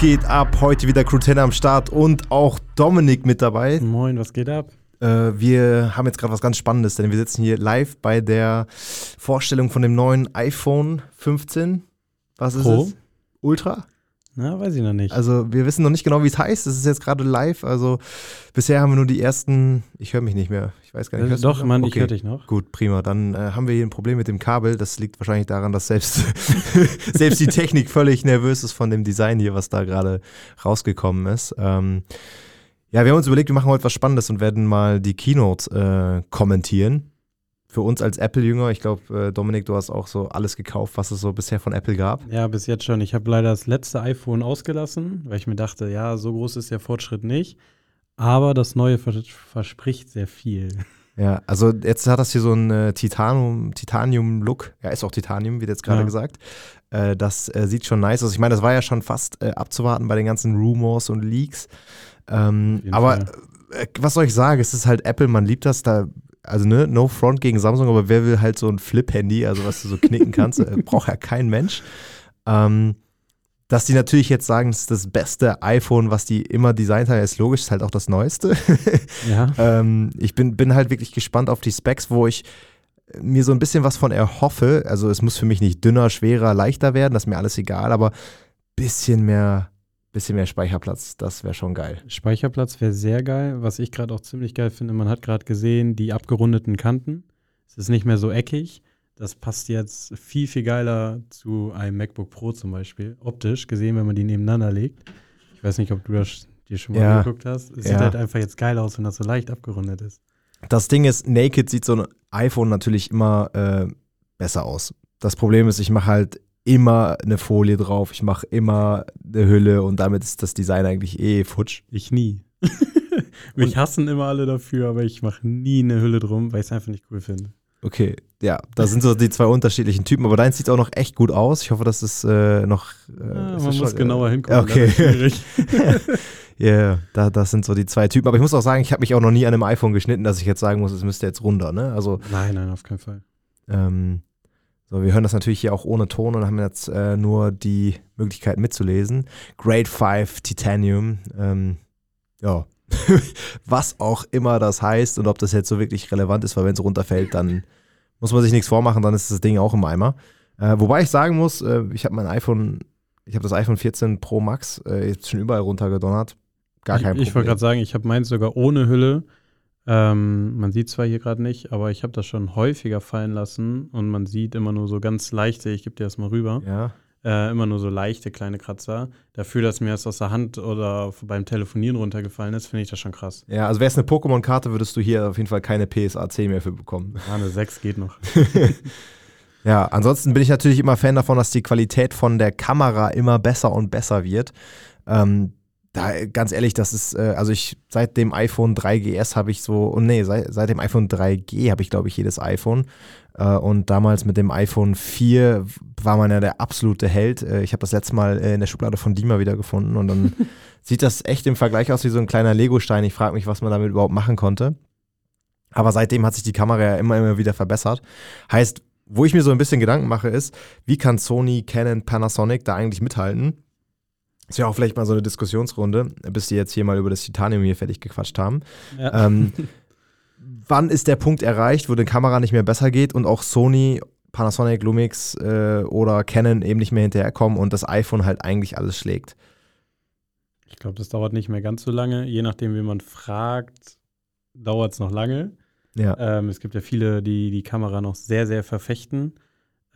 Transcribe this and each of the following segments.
geht ab? Heute wieder Crew 10 am Start und auch Dominik mit dabei. Moin, was geht ab? Äh, wir haben jetzt gerade was ganz Spannendes, denn wir sitzen hier live bei der Vorstellung von dem neuen iPhone 15. Was ist Pro? es? Ultra? Na, weiß ich noch nicht. Also wir wissen noch nicht genau, wie es heißt. Es ist jetzt gerade live. Also bisher haben wir nur die ersten. Ich höre mich nicht mehr. Ich weiß gar nicht. Du Doch? Mann, ich Okay. höre dich noch. Gut, prima. Dann äh, haben wir hier ein Problem mit dem Kabel. Das liegt wahrscheinlich daran, dass selbst, selbst die Technik völlig nervös ist von dem Design hier, was da gerade rausgekommen ist. Ähm, ja, wir haben uns überlegt, wir machen heute was Spannendes und werden mal die Keynote äh, kommentieren. Für uns als Apple-Jünger, ich glaube, äh, Dominik, du hast auch so alles gekauft, was es so bisher von Apple gab. Ja, bis jetzt schon. Ich habe leider das letzte iPhone ausgelassen, weil ich mir dachte, ja, so groß ist der Fortschritt nicht. Aber das neue vers verspricht sehr viel. Ja, also jetzt hat das hier so einen äh, Titanium, Titanium-Look. Ja, ist auch Titanium, wie jetzt gerade Ja. gesagt. Äh, das äh, sieht schon nice aus. Ich meine, das war ja schon fast äh, abzuwarten bei den ganzen Rumors und Leaks. Ähm, aber äh, was soll ich sagen? Es ist halt Apple, man liebt das da. Also, ne, no front gegen Samsung, aber wer will halt so ein Flip-Handy, also was du so knicken kannst, äh, braucht ja kein Mensch. Ähm, dass die natürlich jetzt sagen, es ist das beste iPhone, was die immer designt haben, ist logisch, ist halt auch das neueste. Ja. Ähm, ich bin, bin halt wirklich gespannt auf die Specs, wo ich mir so ein bisschen was von erhoffe. Also es muss für mich nicht dünner, schwerer, leichter werden, das ist mir alles egal, aber bisschen mehr, bisschen mehr Speicherplatz, das wäre schon geil. Speicherplatz wäre sehr geil. Was ich gerade auch ziemlich geil finde, man hat gerade gesehen, die abgerundeten Kanten. Es ist nicht mehr so eckig. Das passt jetzt viel, viel geiler zu einem MacBook Pro zum Beispiel. Optisch gesehen, wenn man die nebeneinander legt. Ich weiß nicht, ob du das dir schon mal Ja. angeguckt hast. Es Ja. sieht halt einfach jetzt geil aus, wenn das so leicht abgerundet ist. Das Ding ist, Naked sieht so ein iPhone natürlich immer äh, besser aus. Das Problem ist, ich mache halt immer eine Folie drauf, ich mache immer eine Hülle und damit ist das Design eigentlich eh futsch. Ich nie. Mich hassen immer alle dafür, aber ich mache nie eine Hülle drum, weil ich es einfach nicht cool finde. Okay, ja, da sind so die zwei unterschiedlichen Typen, aber deins sieht auch noch echt gut aus. Ich hoffe, dass es äh, noch. Äh, Ah, ist man muss schon- genauer äh, hingucken. Okay. Ja, da, das sind so die zwei Typen. Aber ich muss auch sagen, ich habe mich auch noch nie an einem iPhone geschnitten, dass ich jetzt sagen muss, es müsste jetzt runter. Ne? Also, nein, nein, auf keinen Fall. ähm, so, wir hören das natürlich hier auch ohne Ton und haben jetzt äh, nur die Möglichkeit mitzulesen. Grade 5 Titanium. Ähm, ja. Was auch immer das heißt und ob das jetzt so wirklich relevant ist, weil wenn es runterfällt, dann muss man sich nichts vormachen, dann ist das Ding auch im Eimer. Äh, wobei ich sagen muss, äh, ich habe mein iPhone, ich habe das iPhone 14 Pro Max äh, jetzt schon überall runtergedonnert. Gar kein ich, ich wollte Problem. gerade sagen, ich habe meins sogar ohne Hülle. Ähm, man sieht zwar hier gerade nicht, aber ich habe das schon häufiger fallen lassen und man sieht immer nur so ganz leichte, ich gebe dir das mal rüber, Ja. äh, immer nur so leichte kleine Kratzer. Dafür, dass mir das aus der Hand oder beim Telefonieren runtergefallen ist, finde ich das schon krass. Ja, also wäre es eine Pokémon-Karte, würdest du hier auf jeden Fall keine PSA 10 mehr für bekommen. Ja, eine 6 geht noch. Ja, ansonsten bin ich natürlich immer Fan davon, dass die Qualität von der Kamera immer besser und besser wird. Ähm, da, ganz ehrlich, das ist, äh, also ich, seit dem iPhone 3GS habe ich so, und nee, seit, seit dem iPhone 3G habe ich, glaube ich, jedes iPhone. Äh, und damals mit dem iPhone 4 war man ja der absolute Held. Äh, ich habe das letzte Mal äh, in der Schublade von Dima wiedergefunden und dann sieht das echt im Vergleich aus wie so ein kleiner Lego-Stein. Ich frage mich, was man damit überhaupt machen konnte. Aber seitdem hat sich die Kamera ja immer, immer wieder verbessert. Heißt, wo ich mir so ein bisschen Gedanken mache, ist, wie kann Sony, Canon, Panasonic da eigentlich mithalten? Ist ja auch vielleicht mal so eine Diskussionsrunde, bis die jetzt hier mal über das Titanium hier fertig gequatscht haben. Ja. Ähm, wann ist der Punkt erreicht, wo die Kamera nicht mehr besser geht und auch Sony, Panasonic, Lumix äh, oder Canon eben nicht mehr hinterherkommen und das iPhone halt eigentlich alles schlägt? Ich glaube, das dauert nicht mehr ganz so lange. Je nachdem, wie man fragt, dauert es noch lange. Ja. Ähm, es gibt ja viele, die die Kamera noch sehr, sehr verfechten.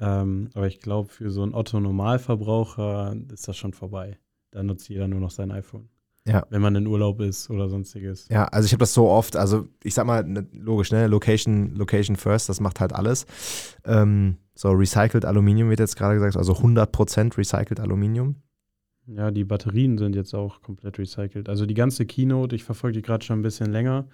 Ähm, aber ich glaube, für so einen Otto-Normalverbraucher ist das schon vorbei. Da nutzt jeder nur noch sein iPhone. Ja. Wenn man in Urlaub ist oder sonstiges. Ja, also ich habe das so oft, also ich sag mal, ne, logisch, ne, Location, Location first, das macht halt alles. Ähm, so, recycled Aluminium wird jetzt gerade gesagt, also 100% recycled Aluminium. Ja, die Batterien sind jetzt auch komplett recycelt. Also die ganze Keynote, ich verfolge die gerade schon ein bisschen länger.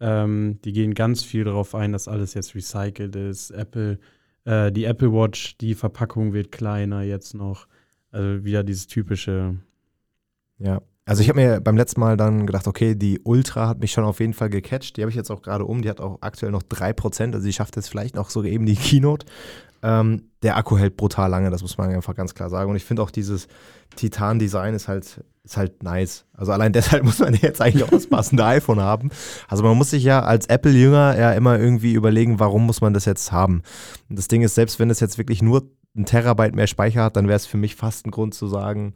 Ähm, die gehen ganz viel darauf ein, dass alles jetzt recycelt ist. Apple, äh, die Apple Watch, die Verpackung wird kleiner jetzt noch. Also wieder dieses typische. Ja. Also ich habe mir beim letzten Mal dann gedacht, okay, die Ultra hat mich schon auf jeden Fall gecatcht. Die habe ich jetzt auch gerade um. Die hat auch aktuell noch 3%. Also sie schafft jetzt vielleicht noch so eben die Keynote. Ähm, der Akku hält brutal lange, das muss man einfach ganz klar sagen. Und ich finde auch dieses Titan-Design ist halt, ist halt nice. Also allein deshalb muss man jetzt eigentlich auch das passende iPhone haben. Also man muss sich ja als Apple-Jünger ja immer irgendwie überlegen, warum muss man das jetzt haben. Und das Ding ist, selbst wenn es jetzt wirklich nur ein Terabyte mehr Speicher hat, dann wäre es für mich fast ein Grund zu sagen,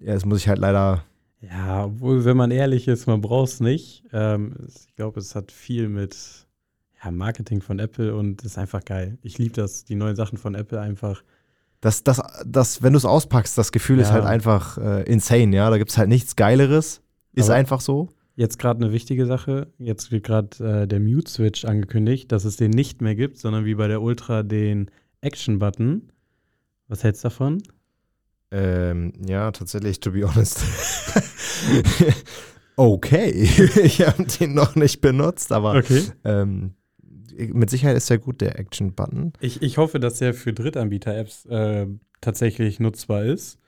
ja, das muss ich halt leider ja, obwohl, wenn man ehrlich ist, man braucht es nicht. Ähm, ich glaube, es hat viel mit ja, Marketing von Apple und ist einfach geil. Ich liebe das, die neuen Sachen von Apple einfach. Das, das, das, wenn du es auspackst, das Gefühl ja. ist halt einfach äh, insane, ja. Da gibt es halt nichts Geileres. Ist Aber einfach so. Jetzt gerade eine wichtige Sache. Jetzt wird gerade äh, der Mute-Switch angekündigt, dass es den nicht mehr gibt, sondern wie bei der Ultra den Action-Button. Was hältst du davon? Ähm, ja, tatsächlich, to be honest. okay, ich habe den noch nicht benutzt, aber okay. ähm, mit Sicherheit ist ja gut, der Action-Button. Ich, ich hoffe, dass der für Drittanbieter-Apps äh, tatsächlich nutzbar ist.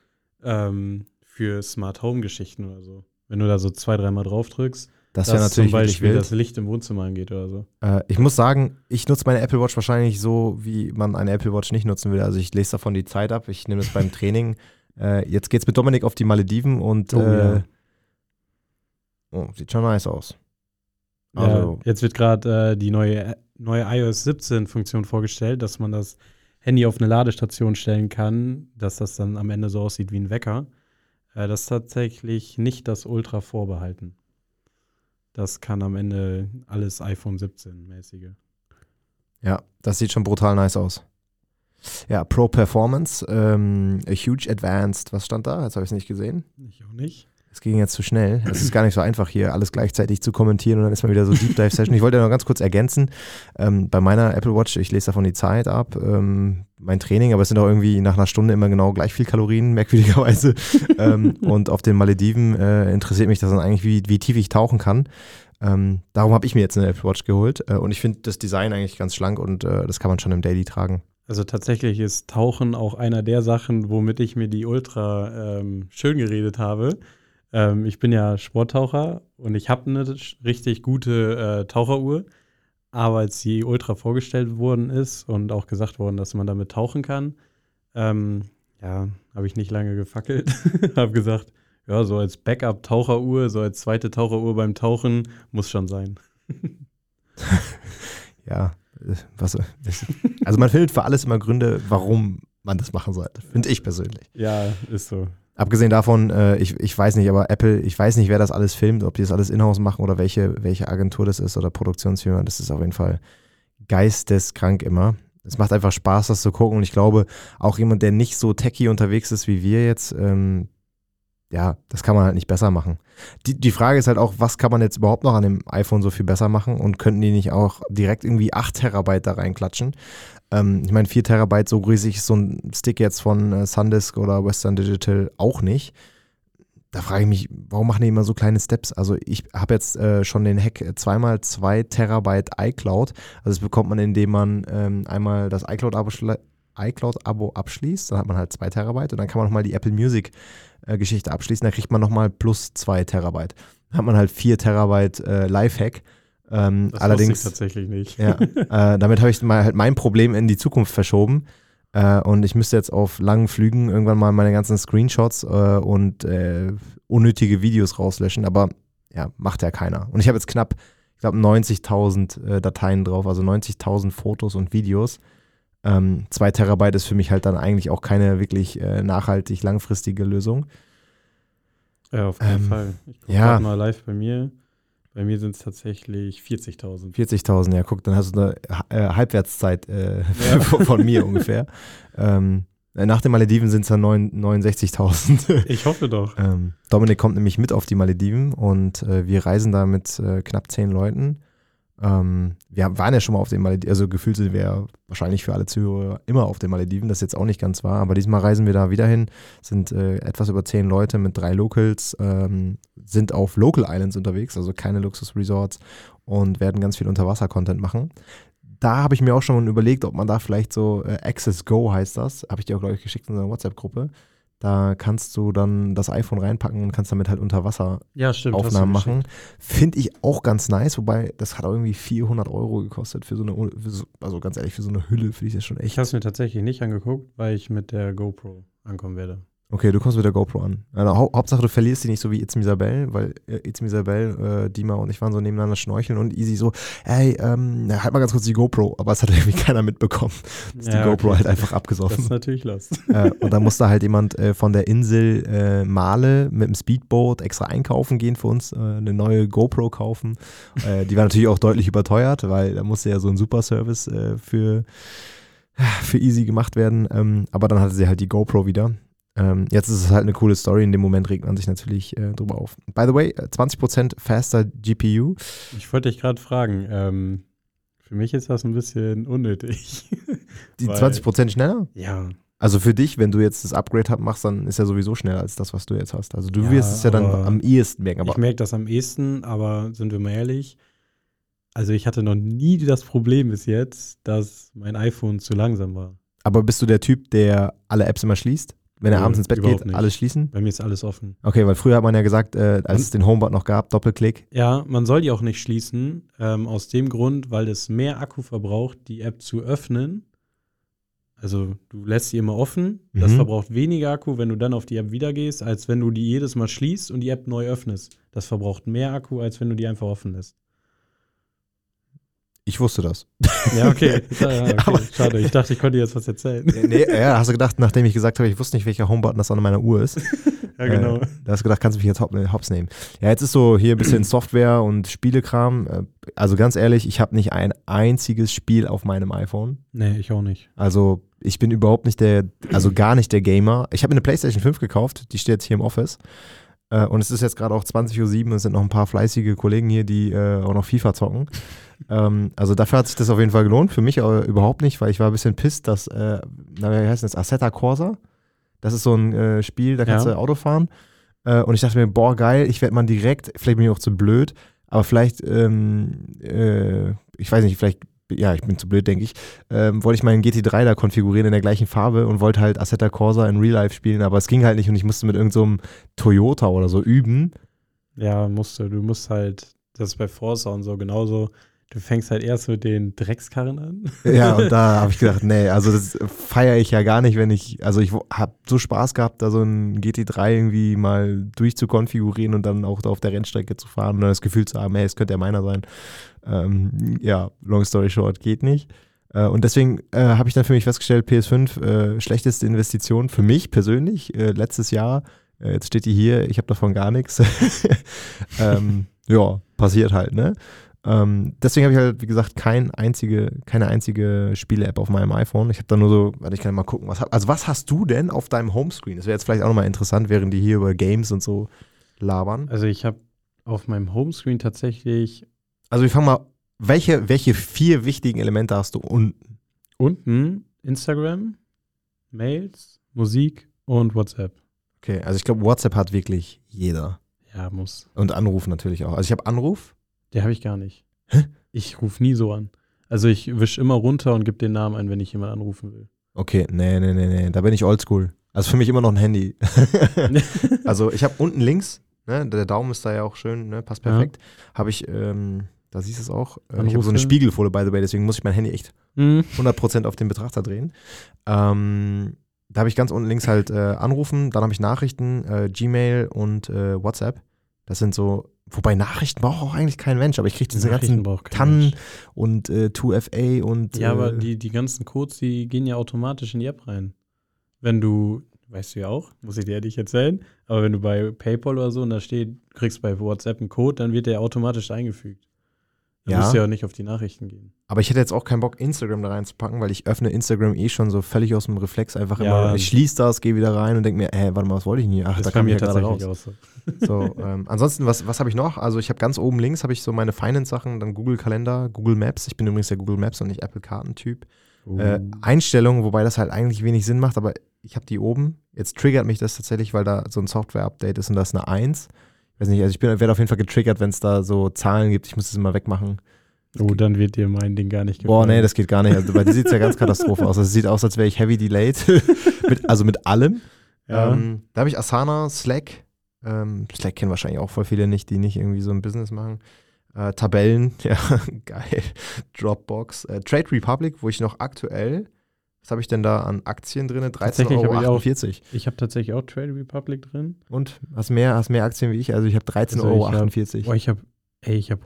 Ähm, für Smart Home-Geschichten oder so. Wenn du da so zwei, dreimal drauf drückst. Das wäre natürlich zum Beispiel das Licht im Wohnzimmer angeht oder so. Äh, ich muss sagen, ich nutze meine Apple Watch wahrscheinlich so, wie man eine Apple Watch nicht nutzen will. Also ich lese davon die Zeit ab, ich nehme das beim Training. Äh, jetzt geht's mit Dominik auf die Malediven und oh, äh, ja. oh, sieht schon nice aus. Also, jetzt wird gerade äh, die neue, neue iOS 17-Funktion vorgestellt, dass man das Handy auf eine Ladestation stellen kann, dass das dann am Ende so aussieht wie ein Wecker. Äh, das ist tatsächlich nicht das Ultra vorbehalten. Das kann am Ende alles iPhone 17-mäßige. Ja, das sieht schon brutal nice aus. Ja, Pro Performance, ähm, a huge advanced, was stand da? Jetzt habe ich es nicht gesehen. Ich auch nicht. Es ging jetzt zu schnell. Es ist gar nicht so einfach, hier alles gleichzeitig zu kommentieren und dann ist mal wieder so Deep Dive Session. Ich wollte noch ganz kurz ergänzen. Ähm, bei meiner Apple Watch, ich lese davon die Zeit ab, ähm, mein Training, aber es sind auch irgendwie nach einer Stunde immer genau gleich viel Kalorien, merkwürdigerweise. ähm, und auf den Malediven äh, interessiert mich das dann eigentlich, wie, wie tief ich tauchen kann. Ähm, darum habe ich mir jetzt eine Apple Watch geholt äh, und ich finde das Design eigentlich ganz schlank und äh, das kann man schon im Daily tragen. Also tatsächlich ist Tauchen auch einer der Sachen, womit ich mir die Ultra ähm, schön geredet habe. Ähm, ich bin ja Sporttaucher und ich habe eine richtig gute äh, Taucheruhr. Aber als die Ultra vorgestellt worden ist und auch gesagt worden, dass man damit tauchen kann, ähm, ja, habe ich nicht lange gefackelt. habe gesagt, ja, so als Backup-Taucheruhr, so als zweite Taucheruhr beim Tauchen muss schon sein. ja, was, also man findet für alles immer Gründe, warum man das machen sollte, finde ich persönlich. Ja, ist so. Abgesehen davon, äh, ich, ich weiß nicht, aber Apple, ich weiß nicht, wer das alles filmt, ob die das alles in-house machen oder welche, welche Agentur das ist oder Produktionsfirma. Das ist auf jeden Fall geisteskrank immer. Es macht einfach Spaß, das zu gucken. Und ich glaube, auch jemand, der nicht so techy unterwegs ist wie wir jetzt, ähm, ja, das kann man halt nicht besser machen. Die, die Frage ist halt auch, was kann man jetzt überhaupt noch an dem iPhone so viel besser machen und könnten die nicht auch direkt irgendwie 8 Terabyte da reinklatschen? Ähm, ich meine, 4 Terabyte, so riesig ist so ein Stick jetzt von äh, Sandisk oder Western Digital auch nicht. Da frage ich mich, warum machen die immer so kleine Steps? Also ich habe jetzt äh, schon den Hack äh, zweimal 2 Terabyte iCloud. Also das bekommt man, indem man ähm, einmal das iCloud-Abo iCloud abschließt. Dann hat man halt 2 Terabyte und dann kann man nochmal die Apple Music äh, Geschichte abschließen, da kriegt man nochmal plus 2 Terabyte. Dann hat man halt 4 Terabyte äh, Lifehack. Ähm, das allerdings ich tatsächlich nicht. Ja, äh, damit habe ich mal halt mein Problem in die Zukunft verschoben. Äh, und ich müsste jetzt auf langen Flügen irgendwann mal meine ganzen Screenshots äh, und äh, unnötige Videos rauslöschen. Aber ja, macht ja keiner. Und ich habe jetzt knapp, ich glaube, 90.000 äh, Dateien drauf, also 90.000 Fotos und Videos. Ähm, zwei Terabyte ist für mich halt dann eigentlich auch keine wirklich äh, nachhaltig langfristige Lösung. Ja, auf jeden ähm, Fall. Ich gucke ja. mal live bei mir. Bei mir sind es tatsächlich 40.000. 40.000, ja, guck, dann hast du eine äh, Halbwertszeit äh, ja. von mir ungefähr. Ähm, nach den Malediven sind es dann 69.000. Ich hoffe doch. Ähm, Dominik kommt nämlich mit auf die Malediven und äh, wir reisen da mit äh, knapp zehn Leuten. Ähm, wir waren ja schon mal auf den Malediven, also gefühlt sind wir wahrscheinlich für alle Zuhörer immer auf den Malediven, das jetzt auch nicht ganz wahr, aber diesmal reisen wir da wieder hin, sind äh, etwas über zehn Leute mit drei Locals, ähm, sind auf Local Islands unterwegs, also keine Luxus-Resorts und werden ganz viel Unterwasser-Content machen. Da habe ich mir auch schon überlegt, ob man da vielleicht so äh, Access Go heißt das, habe ich dir auch, glaube ich, geschickt in unserer WhatsApp-Gruppe Da kannst du dann das iPhone reinpacken und kannst damit halt unter Wasser Ja, stimmt. Aufnahmen machen. Finde ich auch ganz nice, wobei das hat auch irgendwie 400 Euro gekostet für so eine, für so, also ganz ehrlich, für so eine Hülle finde ich das schon Ich echt. habe es mir tatsächlich nicht angeguckt, weil ich mit der GoPro ankommen werde. Okay, du kommst mit der GoPro an. Also, Hau Hauptsache, du verlierst sie nicht so wie It's Isabel, weil äh, It's Isabel, äh, Dima und ich waren so nebeneinander schnorcheln und Easy so, ey, ähm, na, halt mal ganz kurz die GoPro. Aber es hat irgendwie keiner mitbekommen. Die Ja, GoPro okay. halt einfach Das abgesoffen. ist natürlich lost. äh, und dann musste halt jemand äh, von der Insel äh, Male mit dem Speedboat extra einkaufen gehen für uns, eine neue GoPro kaufen. Die war natürlich auch deutlich überteuert, weil da musste ja so ein Superservice für, für Easy gemacht werden. Ähm, aber dann hatte sie halt die GoPro wieder. Ähm, jetzt ist es halt eine coole Story. In dem Moment regt man sich natürlich äh, drüber auf. By the way, äh, 20% faster GPU. Ich wollte dich gerade fragen, ähm, für mich ist das ein bisschen unnötig. Die Weil- 20% schneller? ja, Also für dich, wenn du jetzt das Upgrade machst, dann ist ja sowieso schneller als das, was du jetzt hast. Also du Ja, wirst es ja dann am ehesten merken. Aber ich merke das am ehesten, aber sind wir mal ehrlich, also ich hatte noch nie das Problem bis jetzt, dass mein iPhone zu langsam war. Aber bist du der Typ, der alle Apps immer schließt? Wenn er Nö, abends ins Bett geht, nicht. alles schließen? Bei mir ist alles offen. Okay, weil früher hat man ja gesagt, äh, als es den Homebot noch gab, Doppelklick. Ja, man soll die auch nicht schließen, ähm, aus dem Grund, weil es mehr Akku verbraucht, die App zu öffnen. Also du lässt sie immer offen, das Mhm. verbraucht weniger Akku, wenn du dann auf die App wieder gehst, als wenn du die jedes Mal schließt und die App neu öffnest. Das verbraucht mehr Akku, als wenn du die einfach offen lässt. Ich wusste das. Ja, okay. Ja, okay. Aber- Schade, ich dachte, ich konnte dir jetzt was erzählen. nee, ja, hast du gedacht, nachdem ich gesagt habe, ich wusste nicht, welcher Homebutton das an meiner Uhr ist. Ja, genau. Äh, da hast du gedacht, kannst du mich jetzt hop- hops nehmen. Ja, jetzt ist so hier ein bisschen Software und Spielekram. Äh, Also ganz ehrlich, ich habe nicht ein einziges Spiel auf meinem iPhone. Nee, ich auch nicht. Also ich bin überhaupt nicht der, also gar nicht der Gamer. Ich habe mir eine PlayStation 5 gekauft, die steht jetzt hier im Office. Äh, und es ist jetzt gerade auch 20.07 Uhr, es sind noch ein paar fleißige Kollegen hier, die äh, auch noch FIFA zocken. ähm, also dafür hat sich das auf jeden Fall gelohnt, für mich aber überhaupt nicht, weil ich war ein bisschen pisst, dass, äh, na, wie heißt das, Assetto Corsa? Das ist so ein äh, Spiel, da kannst Ja. du Auto fahren. Äh, und ich dachte mir, boah, geil, ich werde mal direkt, vielleicht bin ich auch zu blöd, aber vielleicht, ähm, äh, ich weiß nicht, vielleicht, ja, ich bin zu blöd, denke ich, ähm, wollte ich meinen GT3 da konfigurieren in der gleichen Farbe und wollte halt Assetto Corsa in Real Life spielen, aber es ging halt nicht und ich musste mit irgendeinem Toyota oder so üben. Ja, musst du. Du musst halt, das ist bei Forza und so genauso. Du fängst halt erst mit den Dreckskarren an. Ja, und da habe ich gedacht, nee, also das feiere ich ja gar nicht, wenn ich, also ich habe so Spaß gehabt, da so ein GT3 irgendwie mal durchzukonfigurieren und dann auch da auf der Rennstrecke zu fahren und dann das Gefühl zu haben, hey, es könnte ja meiner sein. Ähm, ja, long story short, geht nicht. Äh, und deswegen äh, habe ich dann für mich festgestellt, PS5, äh, schlechteste Investition für mich persönlich, äh, letztes Jahr. Äh, jetzt steht die hier, ich habe davon gar nichts. ähm, ja, passiert halt, ne? Ähm, deswegen habe ich halt, wie gesagt, kein einzige, keine einzige Spiele-App auf meinem iPhone. Ich habe da nur so, warte, ich kann mal gucken, was hab, also was hast du denn auf deinem Homescreen? Das wäre jetzt vielleicht auch nochmal interessant, während die hier über Games und so labern. Also ich habe auf meinem Homescreen tatsächlich Also wir fangen mal, welche, welche vier wichtigen Elemente hast du unten? unten Instagram, Mails, Musik und WhatsApp. Okay, also ich glaube, WhatsApp hat wirklich jeder. Ja, muss. Und Anruf natürlich auch. Also ich habe Anruf. Der habe ich gar nicht. Hä? Ich rufe nie so an. Also ich wische immer runter und gebe den Namen ein, wenn ich jemanden anrufen will. Okay, nee, nee, nee, nee, da bin ich oldschool. Also für mich immer noch ein Handy. also ich habe unten links, ne, der Daumen ist da ja auch schön, ne, passt Ja. perfekt. Habe ich, ähm, da siehst du es auch, äh, ich habe so eine Spiegelfolie, by the way, deswegen muss ich mein Handy echt Hm. 100% auf den Betrachter drehen. Ähm, da habe ich ganz unten links halt äh, Anrufen, dann habe ich Nachrichten, äh, Gmail und äh, WhatsApp. Das sind so, wobei Nachrichten braucht auch eigentlich kein Mensch, aber ich kriege diese ganzen Tannen Mensch. und äh, 2FA und Ja, aber äh, die, die ganzen Codes, die gehen ja automatisch in die App rein. Wenn du, weißt du ja auch, muss ich dir ja nicht erzählen, aber wenn du bei PayPal oder so und da steht, kriegst bei WhatsApp einen Code, dann wird der automatisch eingefügt. Dann Ja. musst du ja auch nicht auf die Nachrichten gehen. Aber ich hätte jetzt auch keinen Bock, Instagram da reinzupacken, weil ich öffne Instagram eh schon so völlig aus dem Reflex einfach Ja. immer. Ich schließe das, gehe wieder rein und denke mir, hä, warte mal, was wollte ich denn hier? Ach, Das da kam mir ich ja gerade raus. auch so. So, ähm, ansonsten, was, was habe ich noch? Also ich habe ganz oben links habe ich so meine Finance-Sachen, dann Google Kalender, Google Maps. Ich bin übrigens der Google Maps und nicht Apple-Kartentyp. Äh, Uh. Einstellungen, wobei das halt eigentlich wenig Sinn macht, aber ich habe die oben. Jetzt triggert mich das tatsächlich, weil da so ein Software-Update ist und das ist eine 1. Ich weiß nicht, also ich werde auf jeden Fall getriggert, wenn es da so Zahlen gibt. Ich muss das immer wegmachen. Oh, dann wird dir mein Ding gar nicht gefallen. Boah, nee, das geht gar nicht. Also, bei dir sieht es ja ganz Katastrophe aus. Es sieht aus, als wäre ich heavy delayed. mit, also mit allem. Ja. Ähm, da habe ich Asana, Slack. Ähm, Slack kennen wahrscheinlich auch voll viele nicht, die nicht irgendwie so ein Business machen. Äh, Tabellen, ja, geil. Dropbox. Äh, Trade Republic, wo ich noch aktuell, was habe ich denn da an Aktien drin? Tatsächlich habe ich auch- 13,48 Euro. Ich habe tatsächlich auch Trade Republic drin. Und hast mehr, hast mehr Aktien wie ich? Also ich habe 13,48 Also ich Euro. hab- Boah, ich habe, ey, ich habe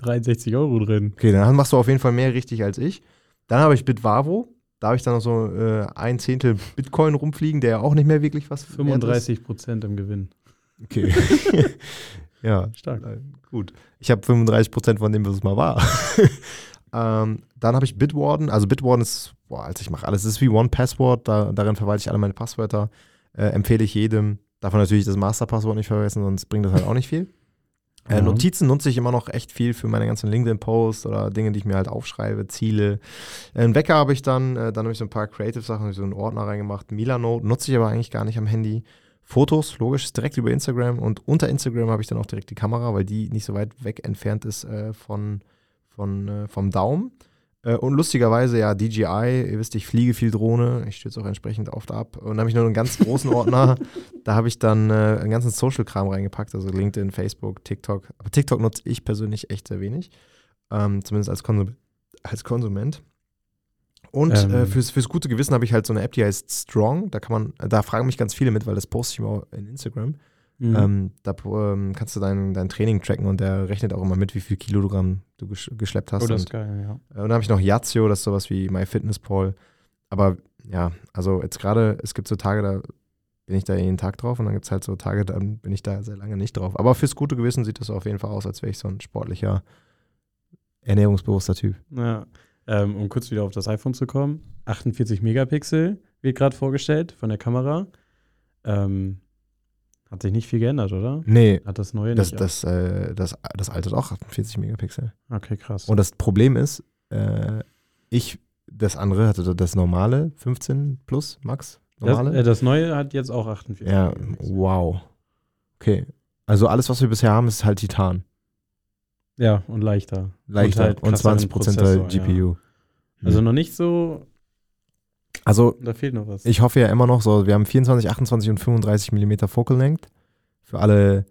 163 Euro drin. Okay, dann machst du auf jeden Fall mehr richtig als ich. Dann habe ich Bitvavo. Da habe ich dann noch so äh, ein Zehntel Bitcoin rumfliegen, der ja auch nicht mehr wirklich was wert ist. 35 Prozent im Gewinn. Okay. ja, Stark. äh, gut. Ich habe 35 Prozent von dem, was es mal war. ähm, dann habe ich Bitwarden. Also Bitwarden ist, boah, also ich mache alles. Es ist wie One Password. Da, darin verwalte ich alle meine Passwörter. Äh, empfehle ich jedem. Davon natürlich das Masterpasswort nicht vergessen, sonst bringt das halt auch nicht viel. Äh, Ja. Notizen nutze ich immer noch echt viel für meine ganzen LinkedIn-Posts oder Dinge, die ich mir halt aufschreibe, Ziele. Äh, Einen Wecker habe ich dann, äh, dann habe ich so ein paar Creative-Sachen, habe ich so einen Ordner reingemacht. Milano nutze ich aber eigentlich gar nicht am Handy. Fotos, logisch, direkt über Instagram und unter Instagram habe ich dann auch direkt die Kamera, weil die nicht so weit weg entfernt ist äh, von, von, äh, vom Daumen. Äh, und lustigerweise, ja, DJI, ihr wisst, ich fliege viel Drohne, ich stürze auch entsprechend oft ab. Und dann habe ich noch einen ganz großen Ordner, da habe ich dann äh, einen ganzen Social-Kram reingepackt, also LinkedIn, Facebook, TikTok. Aber TikTok nutze ich persönlich echt sehr wenig, ähm, zumindest als, Konsum als Konsument. Und Ähm. äh, fürs, fürs gute Gewissen habe ich halt so eine App, die heißt Strong. Da kann man, da fragen mich ganz viele mit, weil das poste ich auch in Instagram. Mhm. Ähm, da ähm, kannst du dein, dein Training tracken und der rechnet auch immer mit, wie viel Kilogramm du gesch geschleppt hast. oh, das und, ist geil, ja. äh, und dann habe ich noch Yazio, das ist sowas wie MyFitnessPal. Aber ja, also jetzt gerade, es gibt so Tage, da bin ich da jeden Tag drauf und dann gibt es halt so Tage, da bin ich da sehr lange nicht drauf. Aber fürs gute Gewissen sieht das auf jeden Fall aus, als wäre ich so ein sportlicher, ernährungsbewusster Typ. ja. Ähm, um kurz wieder auf das iPhone zu kommen. 48 Megapixel wird gerade vorgestellt von der Kamera. Ähm, hat sich nicht viel geändert, oder? Nee, Hat das neue das, nicht? das, äh, das, das alte hat auch 48 Megapixel. okay, krass. Und das Problem ist, äh, ich, das andere hatte das normale 15 plus Max. das, Normale. äh, das neue hat jetzt auch 48 ja, Megapixel. wow. Okay. Also alles, was wir bisher haben, ist halt Titan. Ja, und leichter. Leichter halt und, krasseren 20% Prozessor, GPU. Also Hm. noch nicht so, Also da fehlt noch was. ich hoffe ja immer noch so, wir haben 24, 28 und 35 mm Focal Length für alle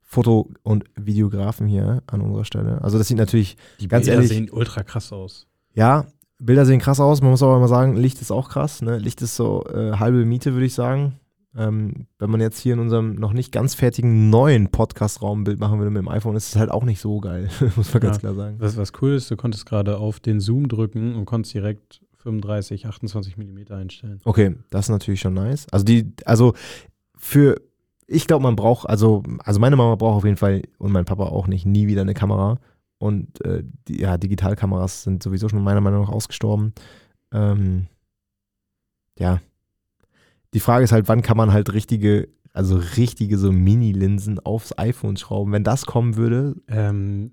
Foto- und Videografen hier an unserer Stelle. Also das sieht natürlich, die ganz Bilder ehrlich- sehen ultra krass aus. ja, Bilder sehen krass aus, man muss aber immer sagen, Licht ist auch krass. Ne? Licht ist so äh, halbe Miete, würde ich sagen. Ähm, wenn man jetzt hier in unserem noch nicht ganz fertigen neuen Podcast-Raum ein Bild machen würde mit dem iPhone, ist es halt auch nicht so geil, muss man ganz Ja. klar sagen. Was, was cool ist, du konntest gerade auf den Zoom drücken und konntest direkt 35, 28 Millimeter einstellen. Okay, das ist natürlich schon nice. Also die, also für, ich glaube, man braucht, also, also meine Mama braucht auf jeden Fall und mein Papa auch nicht nie wieder eine Kamera. Und äh, die, ja, Digitalkameras sind sowieso schon meiner Meinung nach ausgestorben. Ähm, ja. Die Frage ist halt, wann kann man halt richtige, also richtige so Mini-Linsen aufs iPhone schrauben? Wenn das kommen würde, Ähm,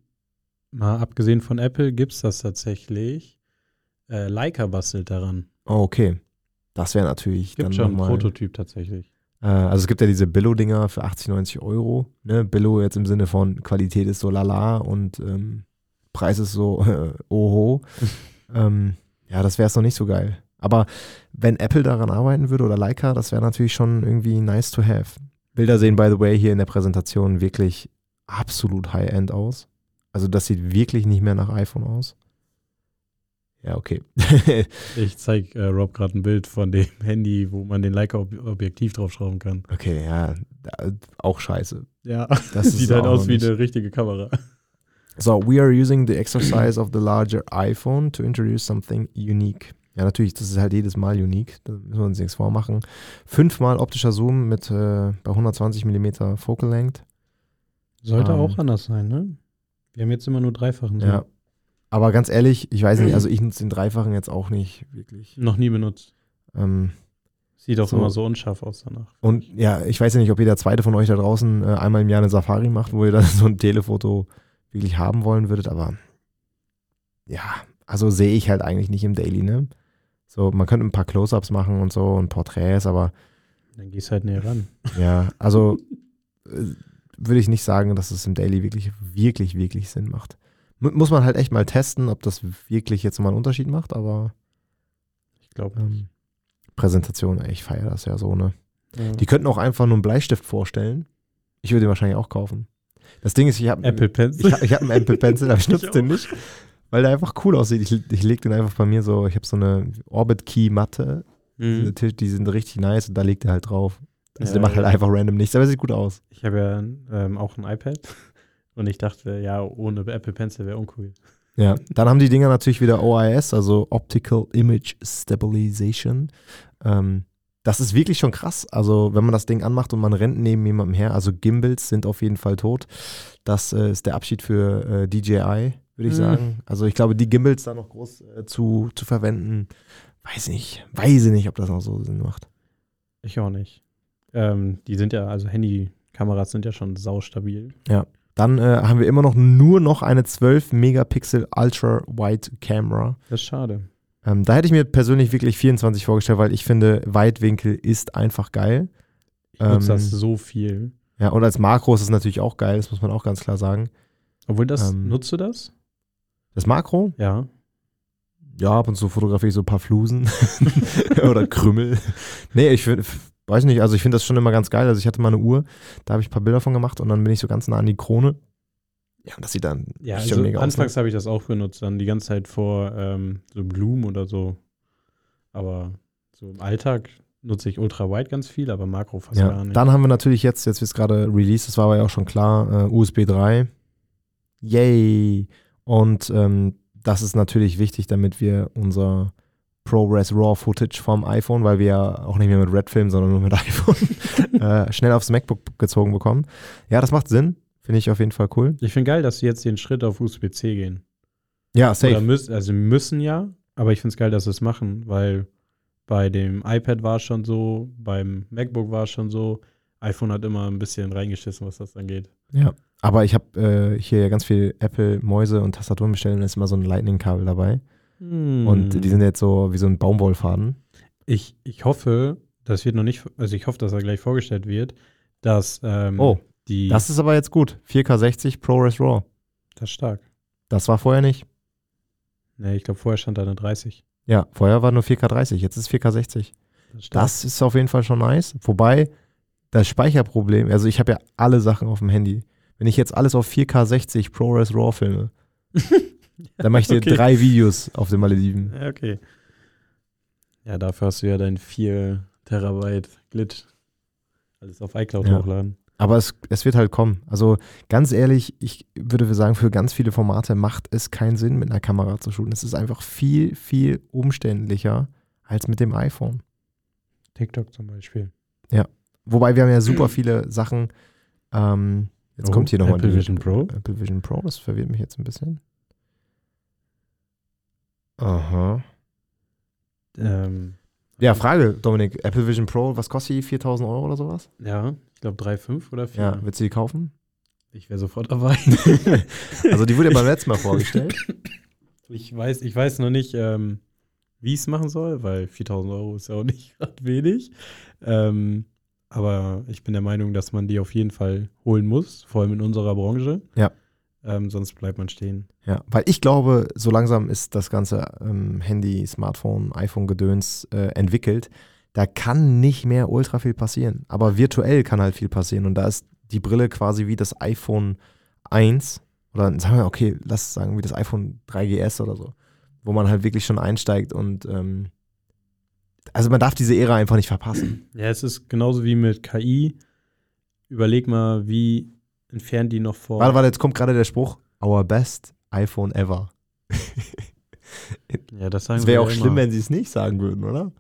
mal abgesehen von Apple gibt es das tatsächlich. Äh, Leica bastelt daran. oh, okay. Das wäre natürlich Gibt dann schon einen nochmal. Prototyp tatsächlich. Äh, also es gibt ja diese Billo-Dinger für 80, 90 Euro. Ne? Billo jetzt im Sinne von Qualität ist so lala und ähm, Preis ist so äh, oho. ähm, ja, das wäre es noch nicht so geil. Aber wenn Apple daran arbeiten würde oder Leica, das wäre natürlich schon irgendwie nice to have. Bilder sehen, by the way, hier in der Präsentation wirklich absolut high-end aus. Also das sieht wirklich nicht mehr nach iPhone aus. Ja, okay. Ich zeige äh, Rob gerade ein Bild von dem Handy, wo man den Leica-Objektiv draufschrauben kann. okay, ja, da- auch scheiße. Ja, Das ist sieht halt aus wie nicht- eine richtige Kamera. So, we are using the exercise of the larger iPhone to introduce something unique. Ja, natürlich, das ist halt jedes Mal unique. Da müssen wir uns nichts vormachen. Fünfmal optischer Zoom mit äh, bei 120 mm Focal Length. Sollte Ähm. auch anders sein, ne? Wir haben jetzt immer nur dreifachen Zoom. Ja. Aber ganz ehrlich, ich weiß nicht, also ich nutze den Dreifachen jetzt auch nicht wirklich. Noch nie benutzt. Ähm, Sieht auch So. immer so unscharf aus danach. und ja, ich weiß ja nicht, ob jeder zweite von euch da draußen äh, einmal im Jahr eine Safari macht, wo ihr dann so ein Telefoto wirklich haben wollen würdet, aber ja, also sehe ich halt eigentlich nicht im Daily, ne? So, man könnte ein paar Close-Ups machen und so und Porträts, aber Dann gehst du halt näher ran. ja, also äh, würde ich nicht sagen, dass es im Daily wirklich, wirklich, wirklich Sinn macht. Mu- Muss man halt echt mal testen, ob das wirklich jetzt mal einen Unterschied macht, aber Ich glaube ähm, Präsentation, ey, ich feiere das ja so, ne? Ja. Die könnten auch einfach nur einen Bleistift vorstellen. Ich würde den wahrscheinlich auch kaufen. Das Ding ist, ich habe Apple Pencil. ich, hab- ich hab einen Apple Pencil, aber ich nutze den nicht, weil der einfach cool aussieht. Ich, ich lege den einfach bei mir so, ich habe so eine Orbit Key Matte, Mhm. diese die sind richtig nice und da legt er halt drauf. Also Ja, der macht halt einfach random nichts, aber sieht gut aus. Ich habe ja ähm, auch ein iPad und ich dachte, ja, ohne Apple Pencil wäre uncool. Ja, dann haben die Dinger natürlich wieder OIS, also Optical Image Stabilization. Ähm, das ist wirklich schon krass. Also, wenn man das Ding anmacht und man rennt neben jemandem her, also Gimbals sind auf jeden Fall tot. Das äh, ist der Abschied für äh, DJI, würde ich Mhm. sagen. Also, ich glaube, die Gimbals da noch groß äh, zu, zu verwenden, weiß nicht. Weiß ich nicht, ob das noch so Sinn macht. Ich auch nicht. Ähm, die sind ja, also Handykameras sind ja schon saustabil. Dann äh, haben wir immer noch nur noch eine 12 Megapixel Ultra Wide Camera. Das ist schade. Ähm, da hätte ich mir persönlich wirklich 24 vorgestellt, weil ich finde, Weitwinkel ist einfach geil. Ich nutze Ähm, das so viel. Ja, und als Makro ist es natürlich auch geil, das muss man auch ganz klar sagen. Obwohl das, ähm, nutzt du das? Das Makro, Ja. Ja, ab und zu fotografiere ich so ein paar Flusen oder Krümmel. Nee, ich find, weiß nicht, also ich finde das schon immer ganz geil. Also ich hatte mal eine Uhr, da habe ich ein paar Bilder von gemacht und dann bin ich so ganz nah an die Krone. Ja, und das sieht dann Ja, schon also mega aus. ne? anfangs habe ich das auch benutzt, dann die ganze Zeit vor ähm, so Blumen oder so. Aber so im Alltag nutze ich Ultra Wide ganz viel, aber Makro fast gar Ja, nicht. dann haben wir natürlich jetzt, jetzt wird es gerade released, das war aber ja auch schon klar, äh, USB 3. Yay! Und ähm, das ist natürlich wichtig, damit wir unser ProRes RAW Footage vom iPhone, weil wir ja auch nicht mehr mit Red filmen, sondern nur mit iPhone, äh, schnell aufs MacBook gezogen bekommen. Ja, das macht Sinn. Finde ich auf jeden Fall cool. ich finde geil, dass sie jetzt den Schritt auf USB-C gehen. Ja, Oder safe. müssen, also müssen ja, aber ich finde es geil, dass sie es machen, weil bei dem iPad war es schon so, beim MacBook war es schon so. iPhone hat immer ein bisschen reingeschissen, was das angeht. Ja. Aber ich habe äh, hier ja ganz viel Apple-Mäuse und Tastaturen bestellt und da ist immer so ein Lightning-Kabel dabei. Und Hm. die sind jetzt so wie so ein Baumwollfaden. Ich, ich hoffe, das wird noch nicht, also ich hoffe, dass er gleich vorgestellt wird, dass ähm, Oh, die. Das ist aber jetzt gut. 4K 60 ProRes RAW. das ist stark. Das war vorher nicht. Nee, ich glaube, vorher stand da eine 30. Ja, vorher war nur 4K 30, jetzt ist 4K 60. Das. Das ist auf jeden Fall schon nice. Wobei das Speicherproblem, also ich habe ja alle Sachen auf dem Handy. Wenn ich jetzt alles auf 4K 60 ProRes RAW filme, dann mache ich dir Okay. drei Videos auf den Malediven. Ja, okay. Ja, dafür hast du ja dein 4 Terabyte Glitch. Alles auf iCloud Ja. hochladen. Aber es, es wird halt kommen. Also ganz ehrlich, ich würde sagen, für ganz viele Formate macht es keinen Sinn, mit einer Kamera zu shooten. Es ist einfach viel, viel umständlicher als mit dem iPhone. TikTok zum Beispiel. Wobei wir haben ja super viele Sachen. Ähm, jetzt Oh, kommt hier nochmal Apple Vision Pro? Apple Vision Pro, das verwirrt mich jetzt ein bisschen. Aha. Ähm, Ja, Frage, Dominik. Apple Vision Pro, was kostet die? 4000 Euro oder sowas? ja, ich glaube 3,5 oder 4. Ja, willst du die kaufen? Ich wäre sofort dabei. Also, die wurde ja beim letzten Mal vorgestellt. ich, weiß, ich weiß noch nicht, ähm, wie ich es machen soll, weil 4000 Euro ist ja auch nicht gerade wenig. Ähm, aber ich bin der Meinung, dass man die auf jeden Fall holen muss, vor allem in unserer Branche. Ja. Ähm, sonst bleibt man stehen. Ja, weil ich glaube, so langsam ist das ganze ähm, Handy, Smartphone, iPhone-Gedöns äh, entwickelt. Da kann nicht mehr ultra viel passieren. Aber virtuell kann halt viel passieren. Und da ist die Brille quasi wie das iPhone 1 oder sagen wir, okay, lass es sagen, wie das iPhone 3GS oder so, wo man halt wirklich schon einsteigt und ähm, also man darf diese Ära einfach nicht verpassen. Ja, es ist genauso wie mit KI. Überleg mal, wie entfernt die noch vor. Warte, warte, jetzt kommt gerade der Spruch, our best iPhone ever. Ja, das sagen Es wäre auch schlimm, wenn sie es nicht sagen würden, oder?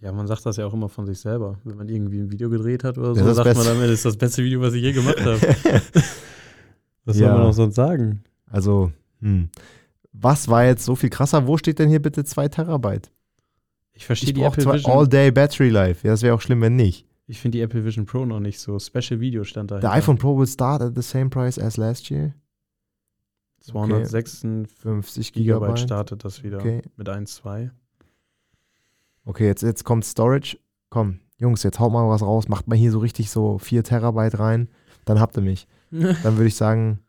Ja, man sagt das ja auch immer von sich selber. Wenn man irgendwie ein Video gedreht hat oder so, das sagt man damit, das ist das beste Video, was ich je gemacht habe. Was Ja. soll man noch sonst sagen? Also, hm. was war jetzt so viel krasser? Wo steht denn hier bitte 2 Terabyte? Ich verstehe Ich die brauche Apple zwar Vision. All-Day Battery Life. Ja, das wäre auch schlimm, wenn nicht. Ich finde die Apple Vision Pro noch nicht so. Special Video stand da. The iPhone Pro will start at the same price as last year. 256 50 Gigabyte Gigabyte. startet das wieder Okay, mit 1,2. okay jetzt, jetzt kommt Storage. Komm, Jungs, jetzt haut mal was raus. Macht mal hier so richtig so 4 Terabyte rein. Dann habt ihr mich. Dann würde ich sagen,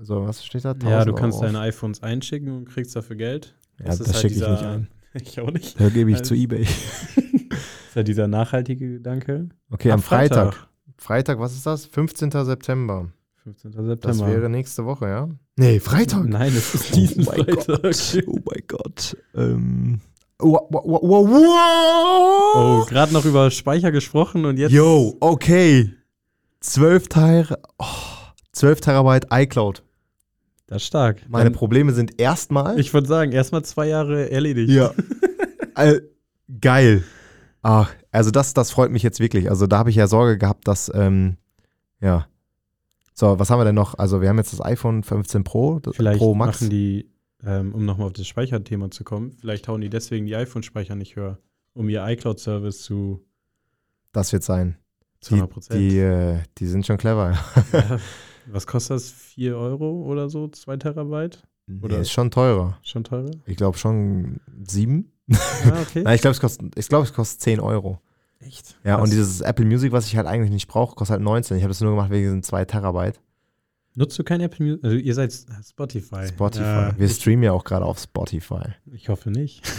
so, was steht da? ja, 1000 du kannst Euro deine iPhones einschicken und kriegst dafür Geld. Ja, Das das, halt schicke ich nicht ein. Ich auch nicht. Da gebe ich Also- zu Ebay. ist ja dieser nachhaltige Gedanke. Okay, am Freitag. Freitag, was ist das? 15. September. 15. September. Das wäre nächste Woche, ja? Nee, Freitag. Nein, es ist diesen oh Freitag. Gott. Oh mein Gott. Ähm. Wow, wow, wow, wow. Oh, gerade noch über Speicher gesprochen und jetzt. Yo, okay. 12 Ter oh, 12 Terabyte iCloud. Das ist stark. Meine Dann- Probleme sind erstmal. Ich würde sagen, erstmal zwei Jahre erledigt. Ja. äh, geil. Ach, also das, das freut mich jetzt wirklich. Also da habe ich ja Sorge gehabt, dass, ähm, ja. So, was haben wir denn noch? Also wir haben jetzt das iPhone 15 Pro, das Vielleicht Pro Max. machen die, ähm, um nochmal auf das Speicherthema zu kommen, vielleicht hauen die deswegen die iPhone-Speicher nicht höher, um ihr iCloud-Service zu, das wird sein. zu 100 Prozent. Die, äh, die sind schon clever. Ja, was kostet das? 4 Euro oder so? 2 Terabyte? Nee, Oder- ist schon teurer. Schon teurer? Ich glaube schon sieben. Ah, okay. Nein, ich glaube, es kostet, ich glaube, es kostet 10 Euro. Echt? Ja, Krass. und dieses Apple Music, was ich halt eigentlich nicht brauche, kostet halt 19. Ich habe das nur gemacht wegen diesen 2 Terabyte. Nutzt du kein Apple Music? Also ihr seid Spotify. Spotify. Ja, Wir streamen ja auch gerade auf Spotify. ich hoffe nicht.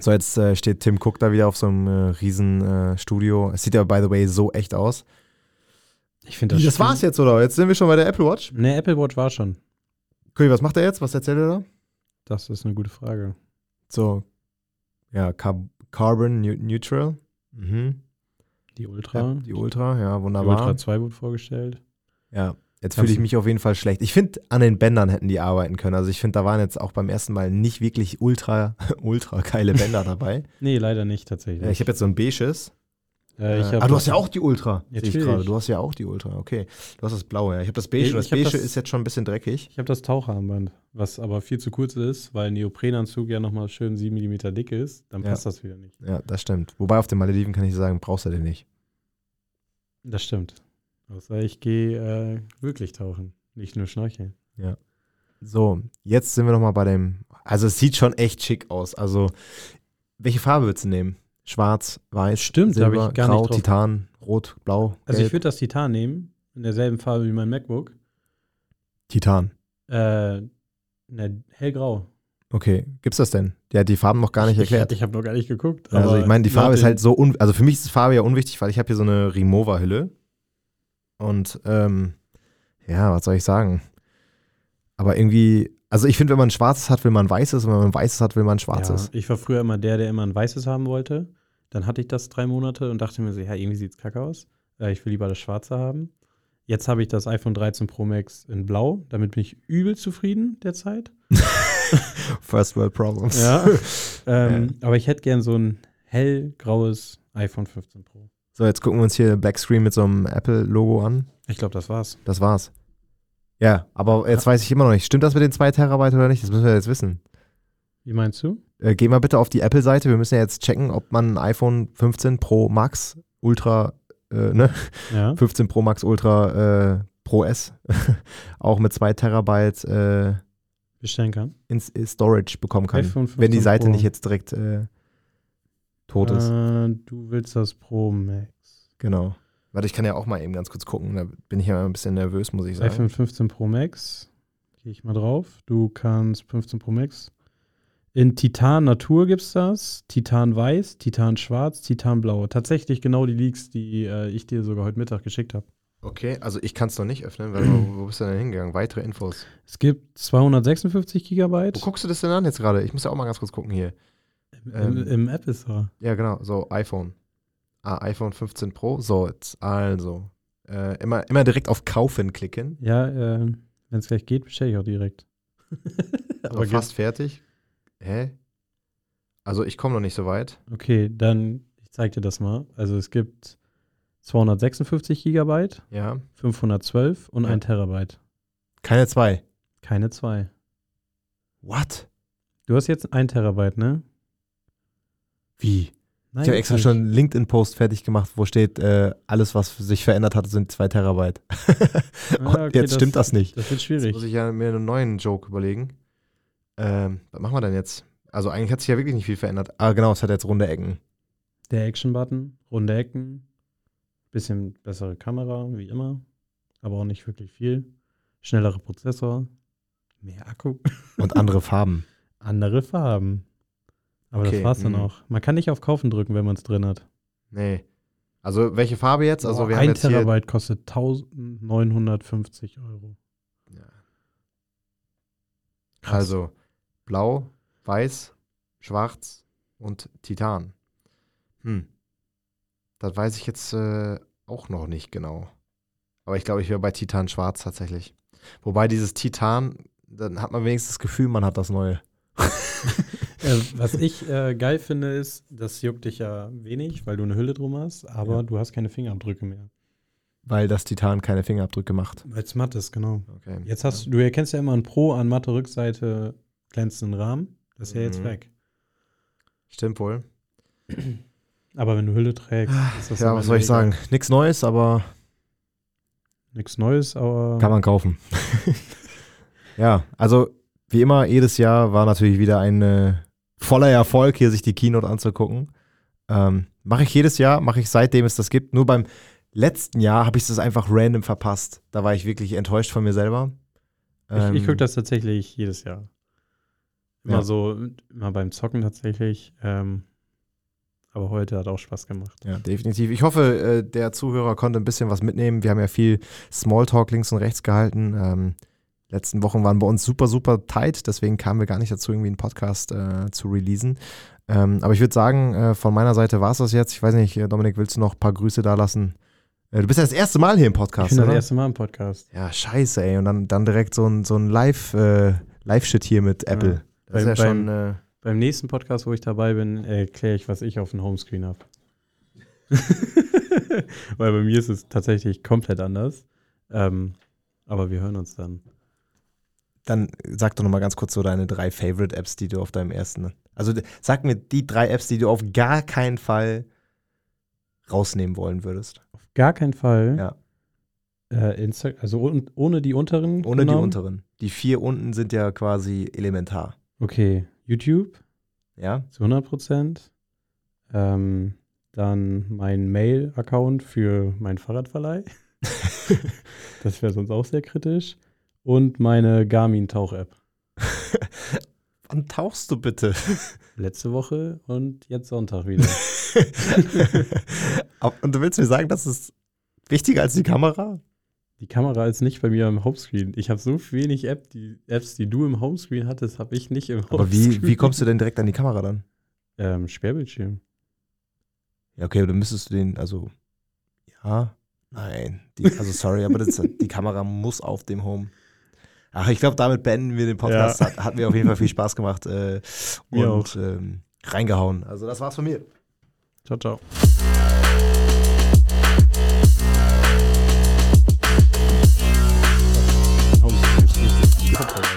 So, jetzt äh, steht Tim Cook da wieder auf so einem äh, riesen äh, Studio. Es sieht ja, by the way, so echt aus. Ich finde das Das, schlimm. war's jetzt, oder? Jetzt sind wir schon bei der Apple Watch. Ne, Apple Watch war schon. Cool, was macht er jetzt? Was erzählt er da? Das ist eine gute Frage. So, ja, Car Carbon neu- Neutral. Mhm. Die Ultra. Ja, die Ultra, ja, die wunderbar. Ultra 2 wurde vorgestellt. Ja, jetzt fühle ich mich auf jeden Fall schlecht. Ich finde, an den Bändern hätten die arbeiten können. Also ich finde, da waren jetzt auch beim ersten Mal nicht wirklich ultra, ultra geile Bänder dabei. Nee, leider nicht tatsächlich. Ja, ich habe jetzt so ein beiges. Äh, ich Äh, ah, du hast ja auch die Ultra. sehe ich gerade. Du hast ja auch die Ultra. Okay. Du hast das blaue, ja. Ich habe das beige. Das beige das- ist jetzt schon ein bisschen dreckig. Ich habe das Taucherarmband, was aber viel zu kurz ist, weil ein Neoprenanzug ja nochmal schön 7 mm dick ist. Dann Ja. passt das wieder nicht. Ja, das stimmt. Wobei auf den Malediven kann ich sagen, brauchst du den nicht. Das stimmt. Außer ich gehe äh, wirklich tauchen, nicht nur schnorcheln. So, jetzt sind wir nochmal bei dem. Also, es sieht schon echt schick aus. Also, welche Farbe würdest du nehmen? Schwarz, weiß, Stimmt, Silber, ich gar Grau, Titan, Rot, Blau. Also ich würde das Titan nehmen, in derselben Farbe wie mein MacBook. Titan. Äh, ne, hellgrau. Okay, gibt's das denn? Der hat die Farben noch gar nicht erklärt. Ich, ich habe noch gar nicht geguckt. also, ich meine, die Farbe ist halt so. Un also, für mich ist Farbe ja unwichtig, weil ich habe hier so eine Remover-Hülle. Und, ähm, ja, was soll ich sagen? Aber irgendwie. Also, ich finde, wenn man ein schwarzes hat, will man ein weißes. Und wenn man ein weißes hat, will man ein schwarzes. Ja, ich war früher immer der, der immer ein weißes haben wollte. Dann hatte ich das drei Monate und dachte mir so, ja, irgendwie sieht es kacke aus. Äh, ich will lieber das Schwarze haben. Jetzt habe ich das iPhone 13 Pro Max in Blau. Damit bin ich übel zufrieden derzeit. First World Problems. Ja. ähm, Aber ich hätte gern so ein hellgraues iPhone 15 Pro. So, jetzt gucken wir uns hier Black Screen mit so einem Apple-Logo an. Ich glaube, das war's. Das war's. Ja, aber jetzt weiß ich immer noch nicht. Stimmt das mit den 2 Terabyte oder nicht? Das müssen wir jetzt wissen. Wie meinst du? Äh, geh mal bitte auf die Apple-Seite. Wir müssen ja jetzt checken, ob man ein iPhone 15 Pro Max Ultra, äh, ne? Ja. 15 Pro Max Ultra äh, Pro S auch mit 2 Terabyte äh, Bestellen kann. ins in Storage bekommen kann. iPhone 15 wenn die Seite Pro. nicht jetzt direkt äh, tot ist. Äh, du willst das Pro Max. Genau. Warte, ich kann ja auch mal eben ganz kurz gucken. Da bin ich ja ein bisschen nervös, muss ich sagen. iPhone 15 Pro Max. Gehe ich mal drauf. Du kannst 15 Pro Max. In Titan Natur gibt es das. Titan Weiß, Titan Schwarz, Titan Blau. Tatsächlich genau die Leaks, die äh, ich dir sogar heute Mittag geschickt habe. Okay, also ich kann es noch nicht öffnen, weil wo, wo bist du denn hingegangen? Weitere Infos. Es gibt 256 Gigabyte Wo guckst du das denn an jetzt gerade? Ich muss ja auch mal ganz kurz gucken hier. im, ähm, im, im Apple Store. Ja, genau, so iPhone. Ah, iPhone 15 Pro. So, jetzt also. Äh, immer, immer direkt auf Kaufen klicken. Ja, äh, wenn es gleich geht, bestelle ich auch direkt. Aber fast fertig. Hä? Also ich komme noch nicht so weit. Okay, dann, ich zeige dir das mal. Also es gibt 256 Gigabyte, Ja. 512 und Ja. 1 Terabyte. Keine zwei. Keine zwei. What? Du hast jetzt 1 Terabyte, ne? Wie? Nein, ich habe extra nicht. schon einen LinkedIn-Post fertig gemacht, wo steht, äh, alles, was sich verändert hat, sind zwei Terabyte. Und Ah, okay, jetzt stimmt das nicht. Das wird Jetzt schwierig. muss ich ja mir einen neuen Joke überlegen. Ähm, was machen wir denn jetzt? Also eigentlich hat sich ja wirklich nicht viel verändert. Ah, genau, es hat jetzt runde Ecken. Der Action-Button, runde Ecken, bisschen bessere Kamera, wie immer, aber auch nicht wirklich viel. Schnellere Prozessor, mehr Akku, Und andere Farben. andere Farben. Aber Okay, das war's dann mhm. auch. Man kann nicht auf Kaufen drücken, wenn man es drin hat. Nee. Also welche Farbe jetzt? Also Boah, wir haben ein jetzt hier Terabyte kostet 1950 Euro. Krass. also blau, weiß, schwarz und Titan. Hm. Das weiß ich jetzt äh, auch noch nicht genau. Aber ich glaube, ich wäre bei Titan schwarz tatsächlich. Wobei dieses Titan, dann hat man wenigstens das Gefühl, man hat das neue. Äh, was ich äh, geil finde, ist, das juckt dich ja wenig, weil du eine Hülle drum hast, aber Ja. du hast keine Fingerabdrücke mehr. Weil das Titan keine Fingerabdrücke macht. Weil es matt ist, genau. Okay. Jetzt hast du, du erkennst ja immer ein Pro an matte Rückseite glänzenden Rahmen. Das ist ja jetzt Mhm. weg. Stimmt wohl. Aber wenn du Hülle trägst, ist das Ja, was soll ich sagen? Nichts Neues, aber Nichts Neues, aber kann man kaufen. ja, also wie immer, jedes Jahr war natürlich wieder ein äh, voller Erfolg, hier sich die Keynote anzugucken. Ähm, mache ich jedes Jahr, mache ich seitdem es das gibt. Nur beim letzten Jahr habe ich das einfach random verpasst. Da war ich wirklich enttäuscht von mir selber. ich, ich Ähm, gucke das tatsächlich jedes Jahr. Immer Ja. so, immer beim Zocken tatsächlich. Ähm, aber heute hat auch Spaß gemacht. Ja, definitiv. Ich hoffe, äh, der Zuhörer konnte ein bisschen was mitnehmen. Wir haben ja viel Smalltalk links und rechts gehalten. Ähm, letzten Wochen waren bei uns super, super tight, deswegen kamen wir gar nicht dazu, irgendwie einen Podcast äh, zu releasen. Ähm, aber ich würde sagen, äh, von meiner Seite war es das jetzt. Ich weiß nicht, Dominik, willst du noch ein paar Grüße da lassen? Äh, du bist ja das erste Mal hier im ich Podcast, bin das oder? erste Mal im Podcast. Ja, scheiße, ey. Und dann, dann direkt so ein, so ein Live, äh, Live-Shit hier mit Apple. Das ist ja Beim- schon. Äh, Beim nächsten Podcast, wo ich dabei bin, erkläre ich, was ich auf dem Homescreen habe. Weil bei mir ist es tatsächlich komplett anders. Ähm, aber wir hören uns dann. Dann sag doch noch mal ganz kurz so deine drei Favorite-Apps, die du auf deinem ersten. Also sag mir die drei Apps, die du auf gar keinen Fall rausnehmen wollen würdest. Auf gar keinen Fall. Ja. Äh, Insta also ohne die unteren. Ohne die genommen? unteren. Die vier unten sind ja quasi elementar. Okay, YouTube Ja? zu 100 Prozent. Ähm, dann mein Mail-Account für meinen Fahrradverleih. das wäre sonst auch sehr kritisch. Und meine Garmin-Tauch-App. Wann tauchst du bitte? Letzte Woche und jetzt Sonntag wieder. Und du willst mir sagen, das ist wichtiger als die Kamera? Die Kamera ist nicht bei mir im Homescreen. Ich habe so wenig App, die Apps, die du im Homescreen hattest, habe ich nicht im Homescreen. Aber wie, wie kommst du denn direkt an die Kamera dann? Ähm, Sperrbildschirm. Ja, okay, dann müsstest du den, also, ja, nein. Die, also, sorry, aber das, die Kamera muss auf dem Home. Ach, ich glaube, damit beenden wir den Podcast. Ja. Hat, hat mir auf jeden Fall viel Spaß gemacht äh, und ähm, reingehauen. Also, das war's von mir. Ciao, ciao. Homescreen ist richtig.